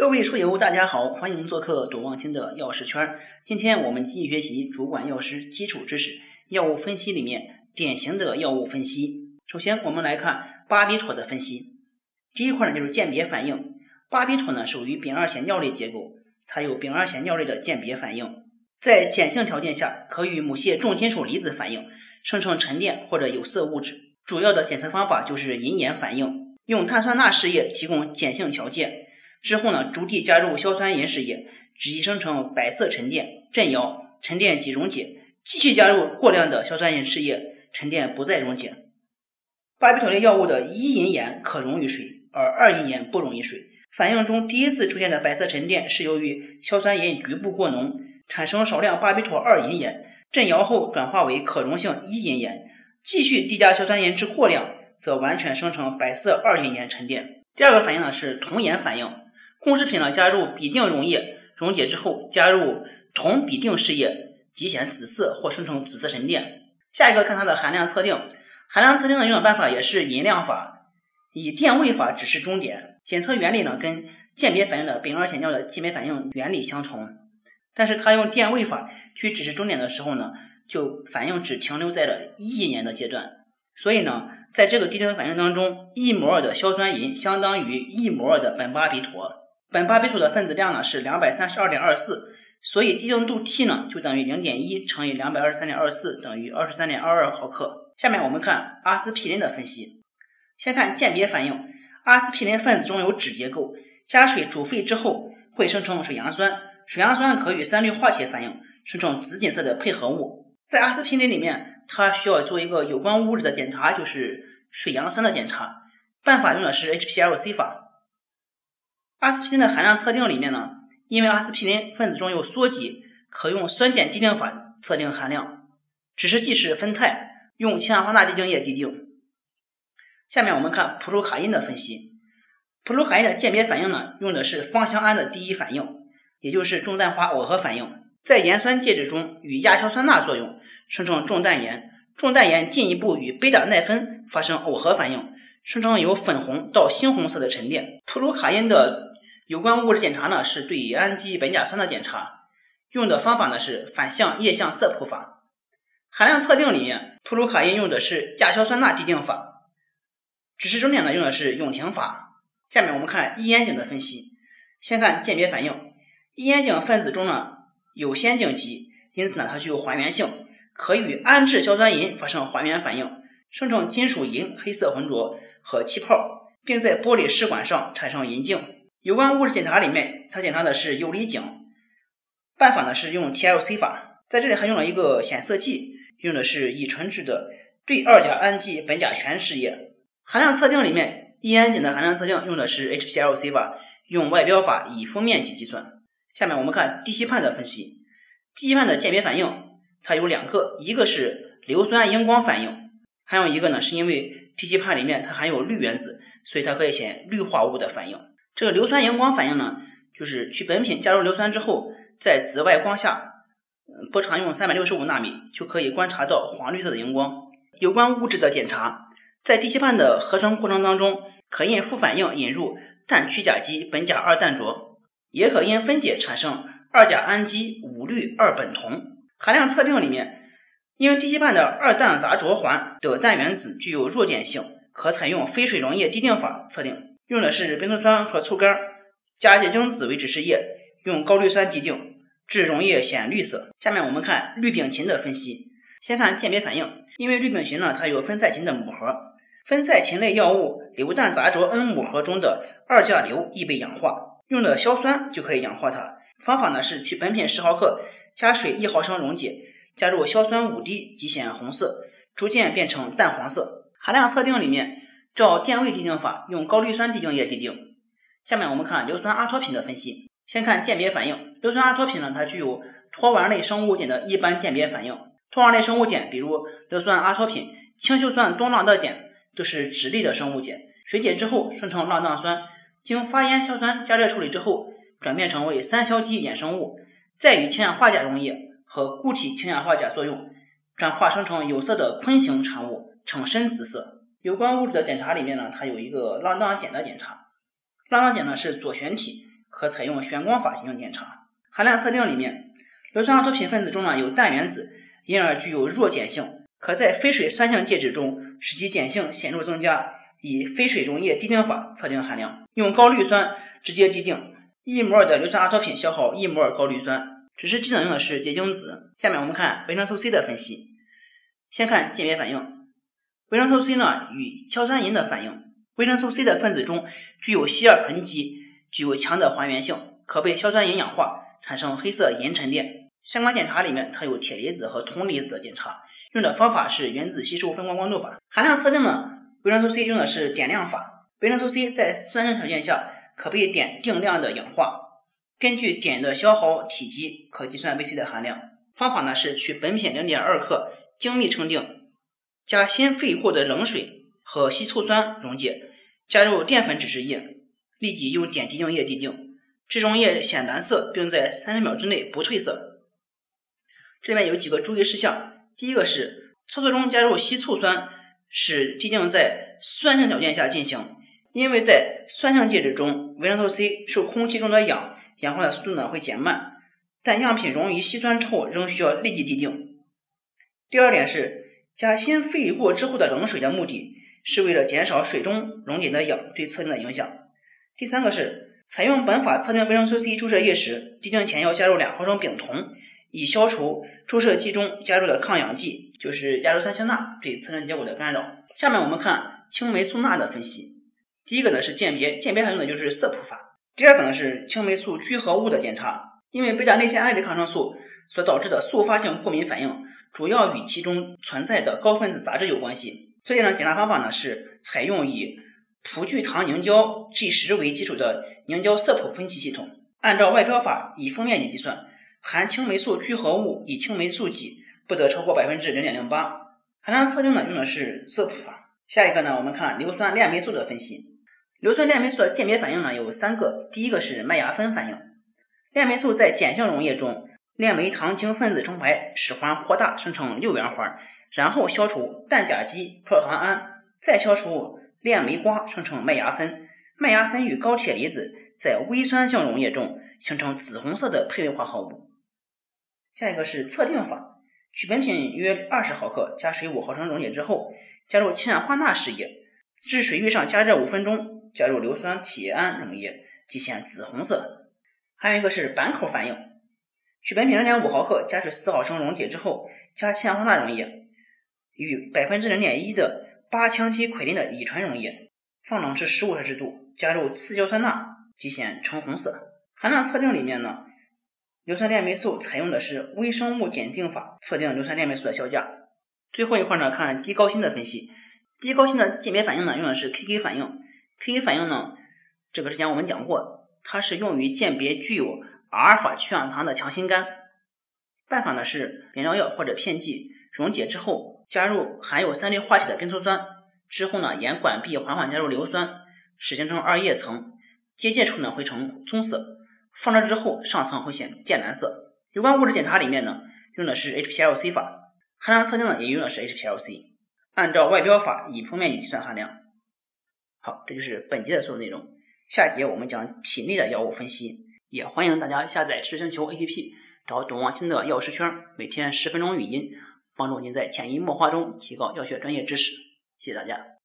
各位书友，大家好，欢迎做客董望清的药师圈。今天我们继续学习主管药师基础知识，药物分析里面典型的药物分析。首先，我们来看巴比妥的分析。第一块呢就是鉴别反应。巴比妥呢属于丙二酰尿类结构，它有丙二酰尿类的鉴别反应，在碱性条件下可与某些重金属离子反应，生成沉淀或者有色物质。主要的检测方法就是银盐反应，用碳酸钠试液提供碱性条件。之后呢，逐地加入硝酸银试液，直接生成白色沉淀，震摇，沉淀即溶解。继续加入过量的硝酸银试液，沉淀不再溶解。巴比妥类药物的一银盐可溶于水，而二银盐不溶于水。反应中第一次出现的白色沉淀是由于硝酸银局部过浓，产生少量巴比妥二银盐，震摇后转化为可溶性一银盐。继续递加硝酸银之过量，则完全生成白色二银盐沉淀。第二个反应呢是铜盐反应。控制品呢加入吡啶溶液，溶解之后加入铜吡啶试液，即显紫色或生成紫色沉淀。下一个看它的含量测定，含量测定的用的办法也是银量法，以电位法指示终点。检测原理呢跟鉴别反应的丙二酰尿的鉴别反应原理相同，但是它用电位法去指示终点的时候呢，就反应只停留在了一亿年的阶段。所以呢，在这个滴定反应当中，一摩尔的硝酸银相当于一摩尔的苯巴比妥。苯巴比妥的分子量呢是两百三十二点二四，所以滴定度 T 呢就等于零点一乘以两百二十三点二四等于二十三点二二毫克。下面我们看阿司匹林的分析，先看鉴别反应。阿司匹林分子中有酯结构，加水煮沸之后会生成水杨酸，水杨酸可与三氯化铁反应，生成紫金色的配合物。在阿司匹林里面，它需要做一个有关物质的检查，就是水杨酸的检查，办法用的是 HPLC 法。阿司匹林的含量测定里面呢，因为阿司匹林分子中有羧基，可用酸碱滴定法测定含量。指示剂是酚酞，用氢氧化钠滴定液滴定。下面我们看普鲁卡因的分析。普鲁卡因的鉴别反应呢，用的是芳香胺的第一反应，也就是重氮化耦合反应，在盐酸介质中与亚硝酸钠作用，生成重氮盐。重氮盐进一步与贝塔奈酚发生耦合反应，生成由粉红到猩红色的沉淀。普鲁卡因的有关物质检查呢，是对氨基苯甲酸的检查，用的方法呢是反向液相色谱法。含量测定里面，普鲁卡因用的是亚硝酸钠滴定法，指示终点呢用的是永停法。下面我们看异烟肼的分析，先看鉴别反应。异烟肼分子中呢有先肼基，因此呢它具有还原性，可与氨制硝酸银发生还原反应，生成金属银黑色浑浊和气泡，并在玻璃试管上产生银镜。有关物质检查里面，它检查的是游离碱，办法呢是用 TLC 法，在这里还用了一个显色剂，用的是乙醇制的对二甲氨基苯甲醛试液。含量测定里面，异烟碱的含量测定用的是 HPLC 法，用外标法以封面积计算。下面我们看地西泮的分析，地西泮的鉴别反应它有两个，一个是硫酸荧光反应，还有一个呢是因为地西泮里面它含有氯原子，所以它可以显氯化物的反应。这个硫酸荧光反应呢，就是取本品加入硫酸之后，在紫外光下，波长用三百六十五纳米就可以观察到黄绿色的荧光。有关物质的检查，在地西泮的合成过程当中，可因副反应引入氮去甲基苯甲二氮卓，也可因分解产生二甲氨基五氯二苯酮。含量测定里面，因为地西泮的二氮杂卓环的氮原子具有弱碱性，可采用非水溶液滴定法测定。用的是苯醋酸和醋苷加结晶子为指示液，用高氯酸滴定，致溶液显绿色。下面我们看氯丙嗪的分析。先看鉴别反应，因为氯丙嗪呢，它有芬赛嗪的母核，芬赛嗪类药物硫氮杂卓 N 母核中的二价硫易被氧化，用的硝酸就可以氧化它。方法呢是取本品十毫克，加水一毫升溶解，加入硝酸五滴即显红色，逐渐变成淡黄色。含量测定里面。照电位滴定法，用高氯酸滴定液滴定。下面我们看硫酸阿托品的分析。先看鉴别反应，硫酸阿托品呢，它具有脱烷类生物碱的一般鉴别反应。脱烷类生物碱，比如硫酸阿托品、氢溴酸多浪德碱，都是酯类的生物碱。水解之后生成浪荡酸，经发烟硝酸加热处理之后，转变成为三硝基衍生物，再与氢氧化钾溶液和固体氢氧化钾作用，转化生成有色的醌型产物，呈深紫色。有关物质的检查里面呢，它有一个浪荡碱的检查。浪荡碱呢是左旋体，可采用旋光法进行检查。含量测定里面，硫酸阿托品分子中呢有氮原子，因而具有弱碱性，可在非水酸性介质中使其碱性显著增加。以非水溶液滴定法测定含量，用高氯酸直接滴定，一摩尔的硫酸阿托品消耗一摩尔高氯酸，只是机能用的是结晶子。下面我们看维生素 C 的分析，先看鉴别反应，维生素 C 呢与硝酸银的反应，维生素 C 的分子中具有烯二醇基，具有强的还原性，可被硝酸银氧化产生黑色银沉淀。相关检查里面它有铁离子和铜离子的检查，用的方法是原子吸收分光光度法。含量测定呢？维生素 C 用的是点亮法，维生素 C 在酸性条件下可被点定量的氧化，根据点的消耗体积可计算 VC 的含量。方法呢是取本品零点二克精密称定，加新沸过的冷水和稀醋酸溶解，加入淀粉指示液，立即用碘滴定液滴定，这溶液显蓝色，并在三十秒之内不褪色。这里面有几个注意事项，第一个是操作中加入稀醋酸。使滴定在酸性条件下进行，因为在酸性介质中，维生素 C 受空气中的氧氧化的速度呢会减慢，但样品溶于稀酸之后仍需要立即滴定。第二点是加先沸过之后的冷水的目的是为了减少水中溶解的氧对测定的影响。第三个是采用本法测定维生素 C 注射液时，滴定前要加入两毫升丙酮。以消除注射剂中加入的抗氧剂，就是亚硫酸氢钠对测定结果的干扰。下面我们看青霉素钠的分析。第一个呢是鉴别，鉴别它用的就是色谱法。第二个呢是青霉素聚合物的检查。因为贝塔内酰胺类抗生素所导致的速发性过敏反应，主要与其中存在的高分子杂质有关系。所以呢，检查方法呢是采用以葡聚糖凝胶 G 十为基础的凝胶色谱分析系统，按照外标法以峰面积计算。含青霉素聚合物以青霉素己不得超过百分之零点零八。含量测定呢用的是色谱法。下一个呢，我们看硫酸链霉素的分析。硫酸链霉素的鉴别反应呢有三个，第一个是麦芽酚反应。链霉素在碱性溶液中，链霉糖烃分子成排，使环扩大生成六元环，然后消除氮甲基葡萄糖胺，再消除链霉瓜生成麦芽酚。麦芽酚与高铁离子在微酸性溶液中形成紫红色的配位化合物。下一个是测定法，取本品约二十毫克，加水五毫升溶解之后，加入氢氧化钠试液，至水域上加热五分钟，加入硫酸铁铵溶液，即显紫红色。还有一个是板口反应，取本品零点五毫克，加水四毫升溶解之后，加氢氧化钠溶液，与百分之零点一的八羟基喹啉的乙醇溶液，放冷至十五摄氏度，加入次硝酸钠，即显橙红色。含量测定里面呢？硫酸链霉素采用的是微生物检定法测定硫酸链霉素的效价。最后一块呢，看低高锌的分析。低高锌的鉴别反应呢，用的是 Kk 反应。Kk 反应呢，这个之前我们讲过，它是用于鉴别具有阿尔法去氧糖的强心苷。办法呢是原料药或者片剂溶解之后，加入含有三氯化铁的冰醋酸，之后呢沿管壁缓缓加入硫酸，使形成二液层，结界处呢会呈棕色。放热之后，上层会显渐蓝色。有关物质检查里面呢，用的是 HPLC 法，含量测定呢也用的是 HPLC，按照外标法以峰面积计算含量。好，这就是本节的所有内容。下节我们讲体内的药物分析，也欢迎大家下载知识星球 APP，找董望清的药师圈，每天十分钟语音，帮助您在潜移默化中提高药学专业知识。谢谢大家。